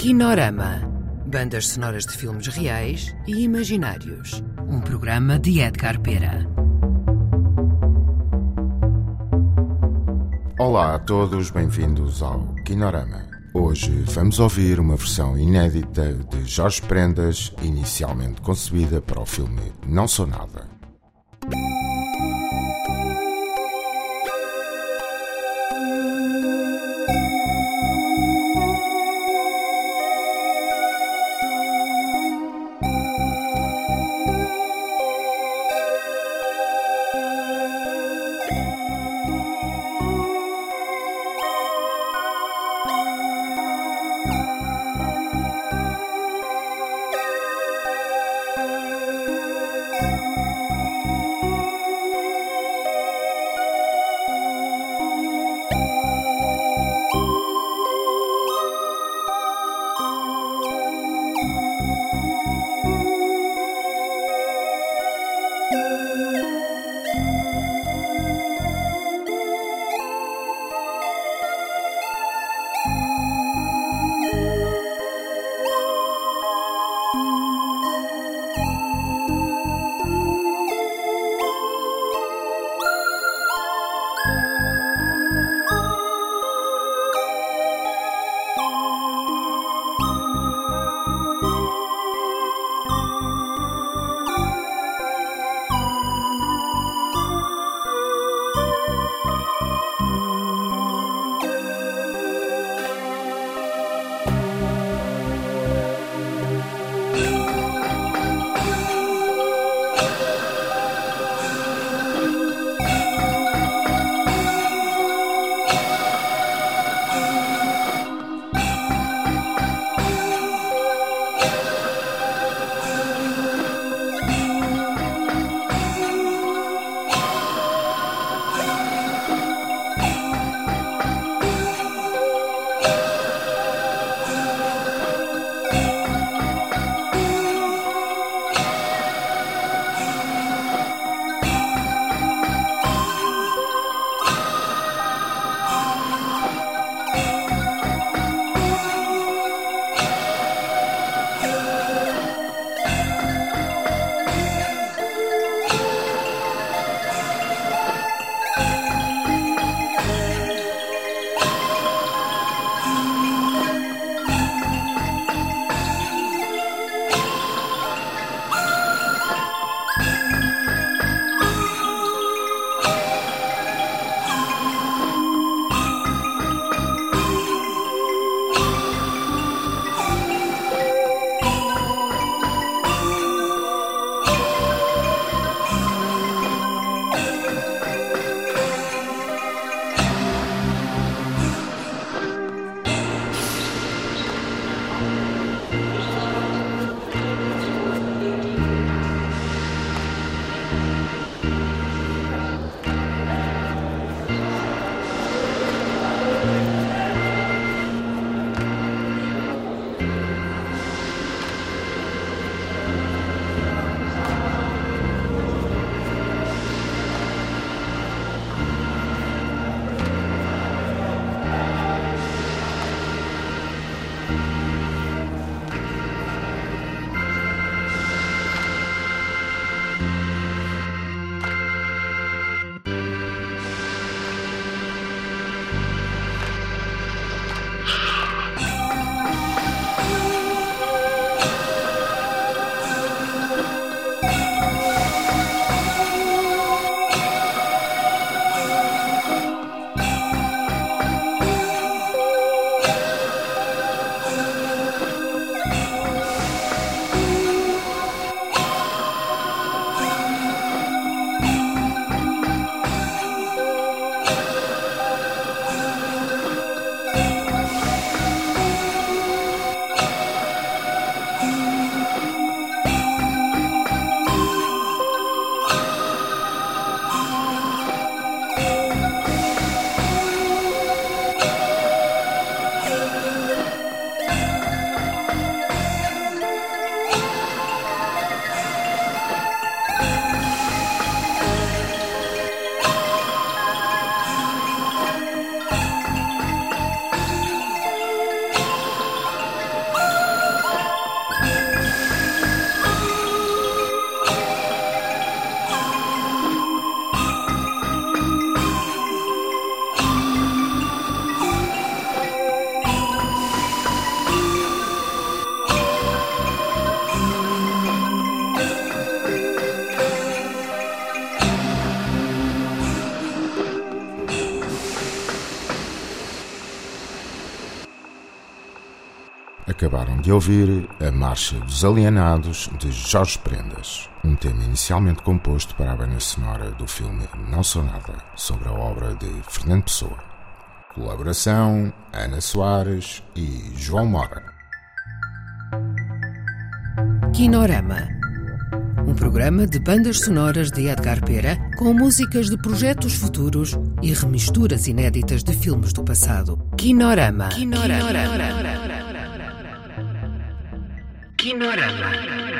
Kinorama. Bandas sonoras de filmes reais e imaginários. Um programa de Edgar Pera. Olá a todos, bem-vindos ao Kinorama. Hoje vamos ouvir uma versão inédita de Jorge Prendas, inicialmente concebida para o filme Não Sou Nada. Acabaram de ouvir A Marcha dos Alienados de Jorge Prendas, um tema inicialmente composto para a banda sonora do filme Não Sou Nada, sobre a obra de Fernando Pessoa. Colaboração Ana Soares e João Mora. Kinorama um programa de bandas sonoras de Edgar Pera com músicas de projetos futuros e remisturas inéditas de filmes do passado. Kinorama. Kinorama. Kinorama. Kinorama.